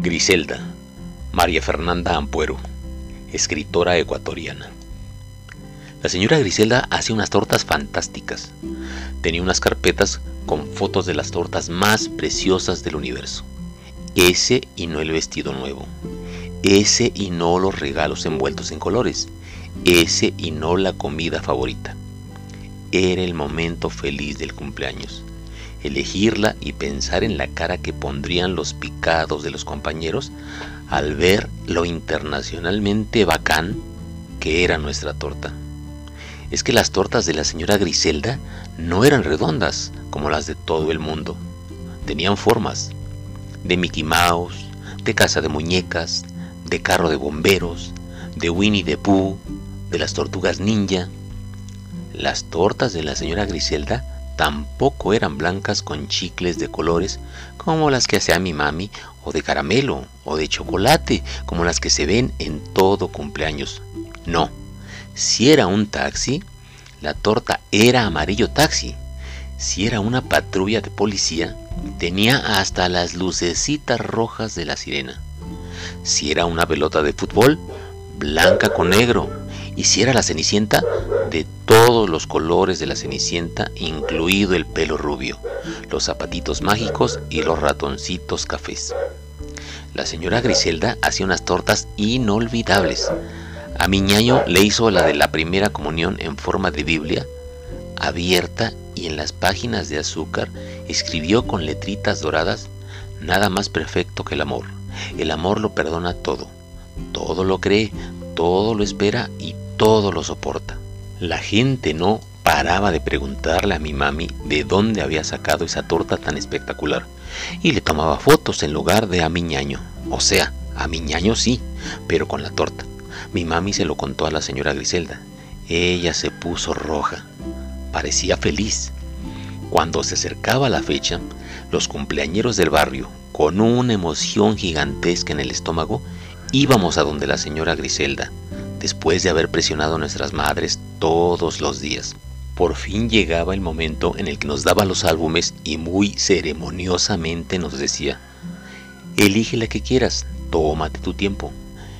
Griselda, María Fernanda Ampuero, escritora ecuatoriana. La señora Griselda hacía unas tortas fantásticas. Tenía unas carpetas con fotos de las tortas más preciosas del universo. Ese y no el vestido nuevo. Ese y no los regalos envueltos en colores. Ese y no la comida favorita. Era el momento feliz del cumpleaños elegirla y pensar en la cara que pondrían los picados de los compañeros al ver lo internacionalmente bacán que era nuestra torta. Es que las tortas de la señora Griselda no eran redondas como las de todo el mundo. Tenían formas de Mickey Mouse, de casa de muñecas, de carro de bomberos, de Winnie the Pooh, de las tortugas ninja. Las tortas de la señora Griselda tampoco eran blancas con chicles de colores como las que hacía mi mami, o de caramelo, o de chocolate, como las que se ven en todo cumpleaños. No, si era un taxi, la torta era amarillo taxi. Si era una patrulla de policía, tenía hasta las lucecitas rojas de la sirena. Si era una pelota de fútbol, blanca con negro. Y si era la cenicienta, de todos los colores de la cenicienta, incluido el pelo rubio, los zapatitos mágicos y los ratoncitos cafés. La señora Griselda hacía unas tortas inolvidables. A mi ñaño le hizo la de la primera comunión en forma de Biblia, abierta y en las páginas de azúcar escribió con letritas doradas, nada más perfecto que el amor. El amor lo perdona todo, todo lo cree, todo lo espera y todo lo soporta. La gente no paraba de preguntarle a mi mami de dónde había sacado esa torta tan espectacular y le tomaba fotos en lugar de a mi ñaño. O sea, a mi ñaño sí, pero con la torta. Mi mami se lo contó a la señora Griselda. Ella se puso roja. Parecía feliz. Cuando se acercaba la fecha, los cumpleañeros del barrio, con una emoción gigantesca en el estómago, íbamos a donde la señora Griselda, después de haber presionado a nuestras madres todos los días. Por fin llegaba el momento en el que nos daba los álbumes y muy ceremoniosamente nos decía, elige la que quieras, tómate tu tiempo.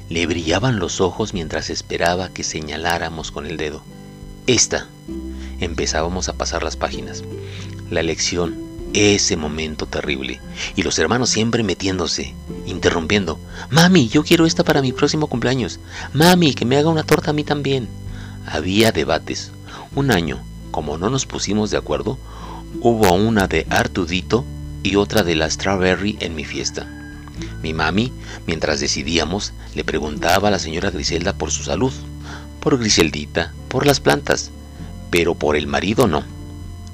Le brillaban los ojos mientras esperaba que señaláramos con el dedo. Esta. Empezábamos a pasar las páginas. La elección, ese momento terrible. Y los hermanos siempre metiéndose, interrumpiendo. Mami, yo quiero esta para mi próximo cumpleaños. Mami, que me haga una torta a mí también. Había debates. Un año, como no nos pusimos de acuerdo, hubo una de Artudito y otra de la Strawberry en mi fiesta. Mi mami, mientras decidíamos, le preguntaba a la señora Griselda por su salud, por Griseldita, por las plantas, pero por el marido no.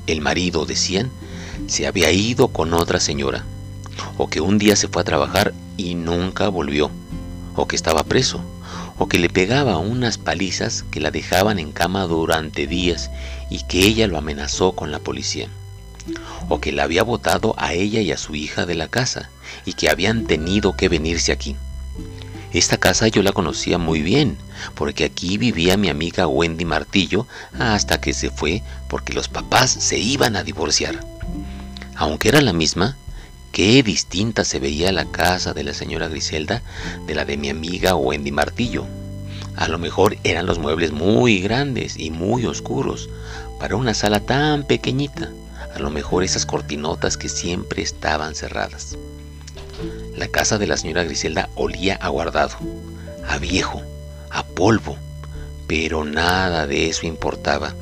El marido, decían, se había ido con otra señora, o que un día se fue a trabajar y nunca volvió, o que estaba preso, o que le pegaba unas palizas que la dejaban en cama durante días y que ella lo amenazó con la policía, o que la había botado a ella y a su hija de la casa y que habían tenido que venirse aquí. Esta casa yo la conocía muy bien, porque aquí vivía mi amiga Wendy Martillo hasta que se fue porque los papás se iban a divorciar. Aunque era la misma, Qué distinta se veía la casa de la señora Griselda de la de mi amiga Wendy Martillo. A lo mejor eran los muebles muy grandes y muy oscuros para una sala tan pequeñita. A lo mejor esas cortinotas que siempre estaban cerradas. La casa de la señora Griselda olía a guardado, a viejo, a polvo, pero nada de eso importaba,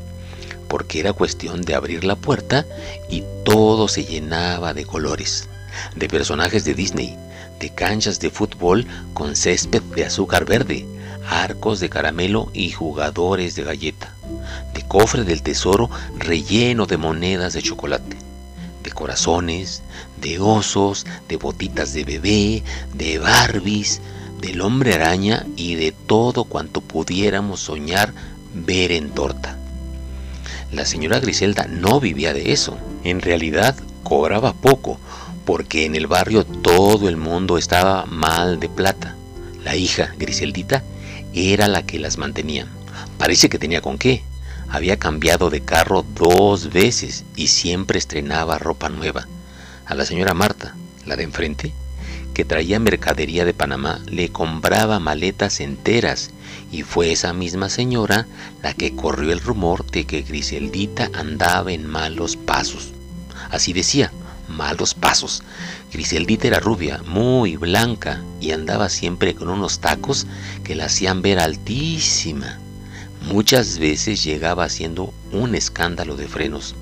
porque era cuestión de abrir la puerta y todo se llenaba de colores de personajes de Disney, de canchas de fútbol con césped de azúcar verde, arcos de caramelo y jugadores de galleta, de cofre del tesoro relleno de monedas de chocolate, de corazones, de osos, de botitas de bebé, de Barbies, del hombre araña y de todo cuanto pudiéramos soñar ver en torta. La señora Griselda no vivía de eso. En realidad cobraba poco, porque en el barrio todo el mundo estaba mal de plata. La hija, Griseldita, era la que las mantenía. Parece que tenía con qué. Había cambiado de carro dos veces y siempre estrenaba ropa nueva. A la señora Marta, la de enfrente, que traía mercadería de Panamá le compraba maletas enteras y fue esa misma señora la que corrió el rumor de que Griseldita andaba en malos pasos. Así decía, malos pasos. Griseldita era rubia, muy blanca y andaba siempre con unos tacos que la hacían ver altísima. Muchas veces llegaba haciendo un escándalo de frenos,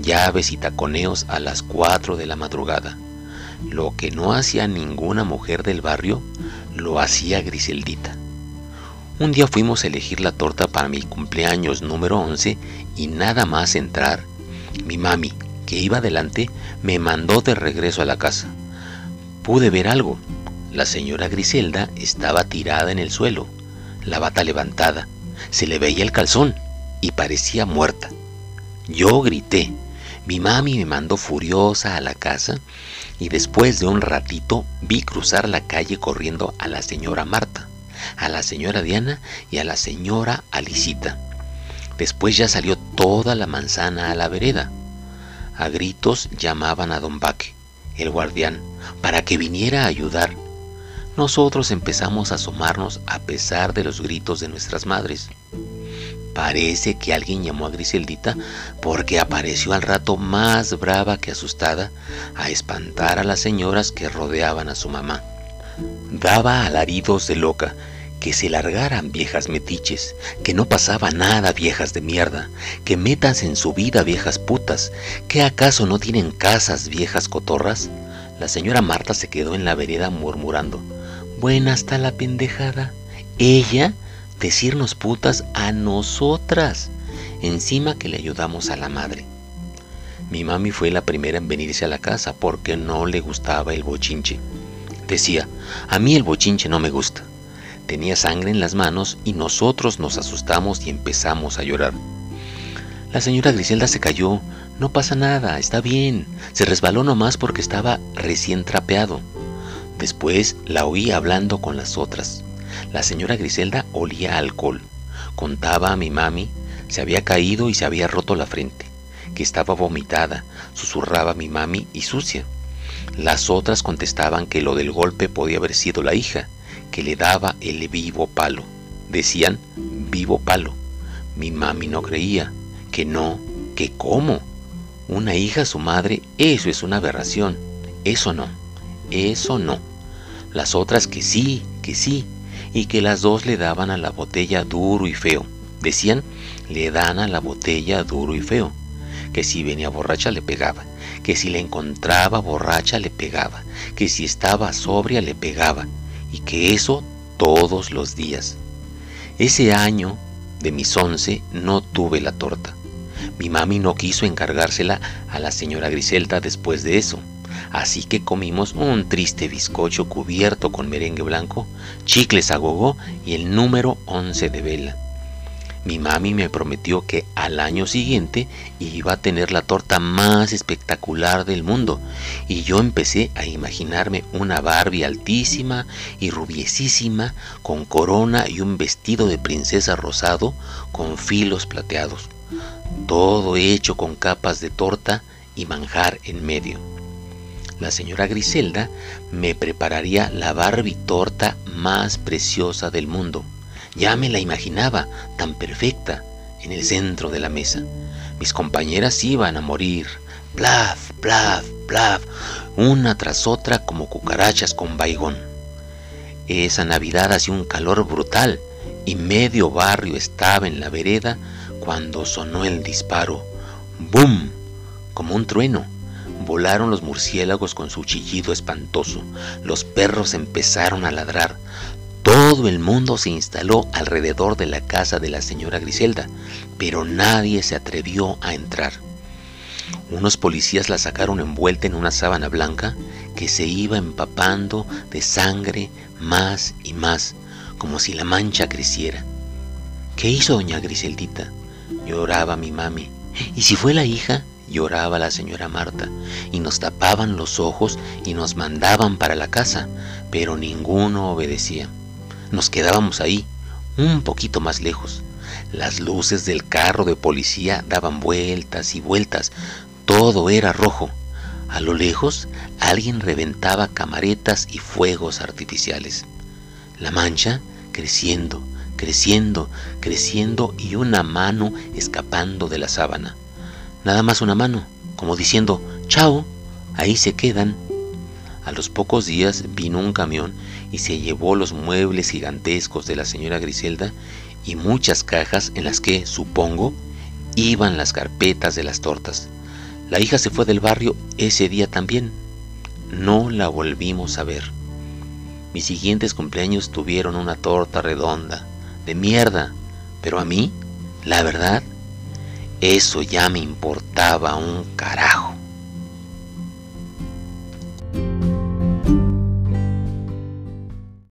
llaves y taconeos a las 4 de la madrugada. Lo que no hacía ninguna mujer del barrio, lo hacía Griseldita. Un día fuimos a elegir la torta para mi cumpleaños número 11 y nada más entrar, mi mami, que iba delante, me mandó de regreso a la casa. Pude ver algo. La señora Griselda estaba tirada en el suelo, la bata levantada, se le veía el calzón y parecía muerta. Yo grité. Mi mami me mandó furiosa a la casa y después de un ratito vi cruzar la calle corriendo a la señora Marta, a la señora Diana y a la señora Alicita. Después ya salió toda la manzana a la vereda. A gritos llamaban a don Baque, el guardián, para que viniera a ayudar. Nosotros empezamos a asomarnos a pesar de los gritos de nuestras madres. Parece que alguien llamó a Griseldita porque apareció al rato más brava que asustada a espantar a las señoras que rodeaban a su mamá. Daba alaridos de loca, que se largaran viejas metiches, que no pasaba nada viejas de mierda, que metas en su vida viejas putas, que acaso no tienen casas viejas cotorras. La señora Marta se quedó en la vereda murmurando, buena está la pendejada. Ella decirnos putas a nosotras, encima que le ayudamos a la madre. Mi mami fue la primera en venirse a la casa porque no le gustaba el bochinche. Decía, a mí el bochinche no me gusta. Tenía sangre en las manos y nosotros nos asustamos y empezamos a llorar. La señora Griselda se cayó. No pasa nada, está bien. Se resbaló nomás porque estaba recién trapeado. Después la oí hablando con las otras. La señora Griselda olía alcohol. Contaba a mi mami, se había caído y se había roto la frente, que estaba vomitada, susurraba mi mami y sucia. Las otras contestaban que lo del golpe podía haber sido la hija, que le daba el vivo palo. Decían vivo palo. Mi mami no creía, que no, que cómo. Una hija a su madre, eso es una aberración. Eso no, eso no. Las otras que sí, que sí, y que las dos le daban a la botella duro y feo. Decían, le dan a la botella duro y feo. Que si venía borracha le pegaba, que si la encontraba borracha le pegaba, que si estaba sobria le pegaba, y que eso todos los días. Ese año de mis once no tuve la torta. Mi mami no quiso encargársela a la señora Griselda después de eso así que comimos un triste bizcocho cubierto con merengue blanco, chicles a gogo y el número 11 de vela. Mi mami me prometió que al año siguiente iba a tener la torta más espectacular del mundo y yo empecé a imaginarme una Barbie altísima y rubiesísima con corona y un vestido de princesa rosado con filos plateados, todo hecho con capas de torta y manjar en medio la señora Griselda me prepararía la Barbie torta más preciosa del mundo. Ya me la imaginaba, tan perfecta, en el centro de la mesa. Mis compañeras iban a morir, plaf, plaf, plaf, una tras otra como cucarachas con baigón. Esa Navidad hacía un calor brutal y medio barrio estaba en la vereda cuando sonó el disparo. ¡Bum! como un trueno Volaron los murciélagos con su chillido espantoso. Los perros empezaron a ladrar. Todo el mundo se instaló alrededor de la casa de la señora Griselda, pero nadie se atrevió a entrar. Unos policías la sacaron envuelta en una sábana blanca que se iba empapando de sangre más y más, como si la mancha creciera. ¿Qué hizo doña Griseldita? Lloraba mi mami. ¿Y si fue la hija? Lloraba la señora Marta, y nos tapaban los ojos y nos mandaban para la casa, pero ninguno obedecía. Nos quedábamos ahí, un poquito más lejos. Las luces del carro de policía daban vueltas y vueltas, todo era rojo. A lo lejos, alguien reventaba camaretas y fuegos artificiales. La mancha creciendo, creciendo, creciendo y una mano escapando de la sábana. Nada más una mano, como diciendo, chao, ahí se quedan. A los pocos días vino un camión y se llevó los muebles gigantescos de la señora Griselda y muchas cajas en las que, supongo, iban las carpetas de las tortas. La hija se fue del barrio ese día también. No la volvimos a ver. Mis siguientes cumpleaños tuvieron una torta redonda, de mierda, pero a mí, la verdad, eso ya me importaba un carajo.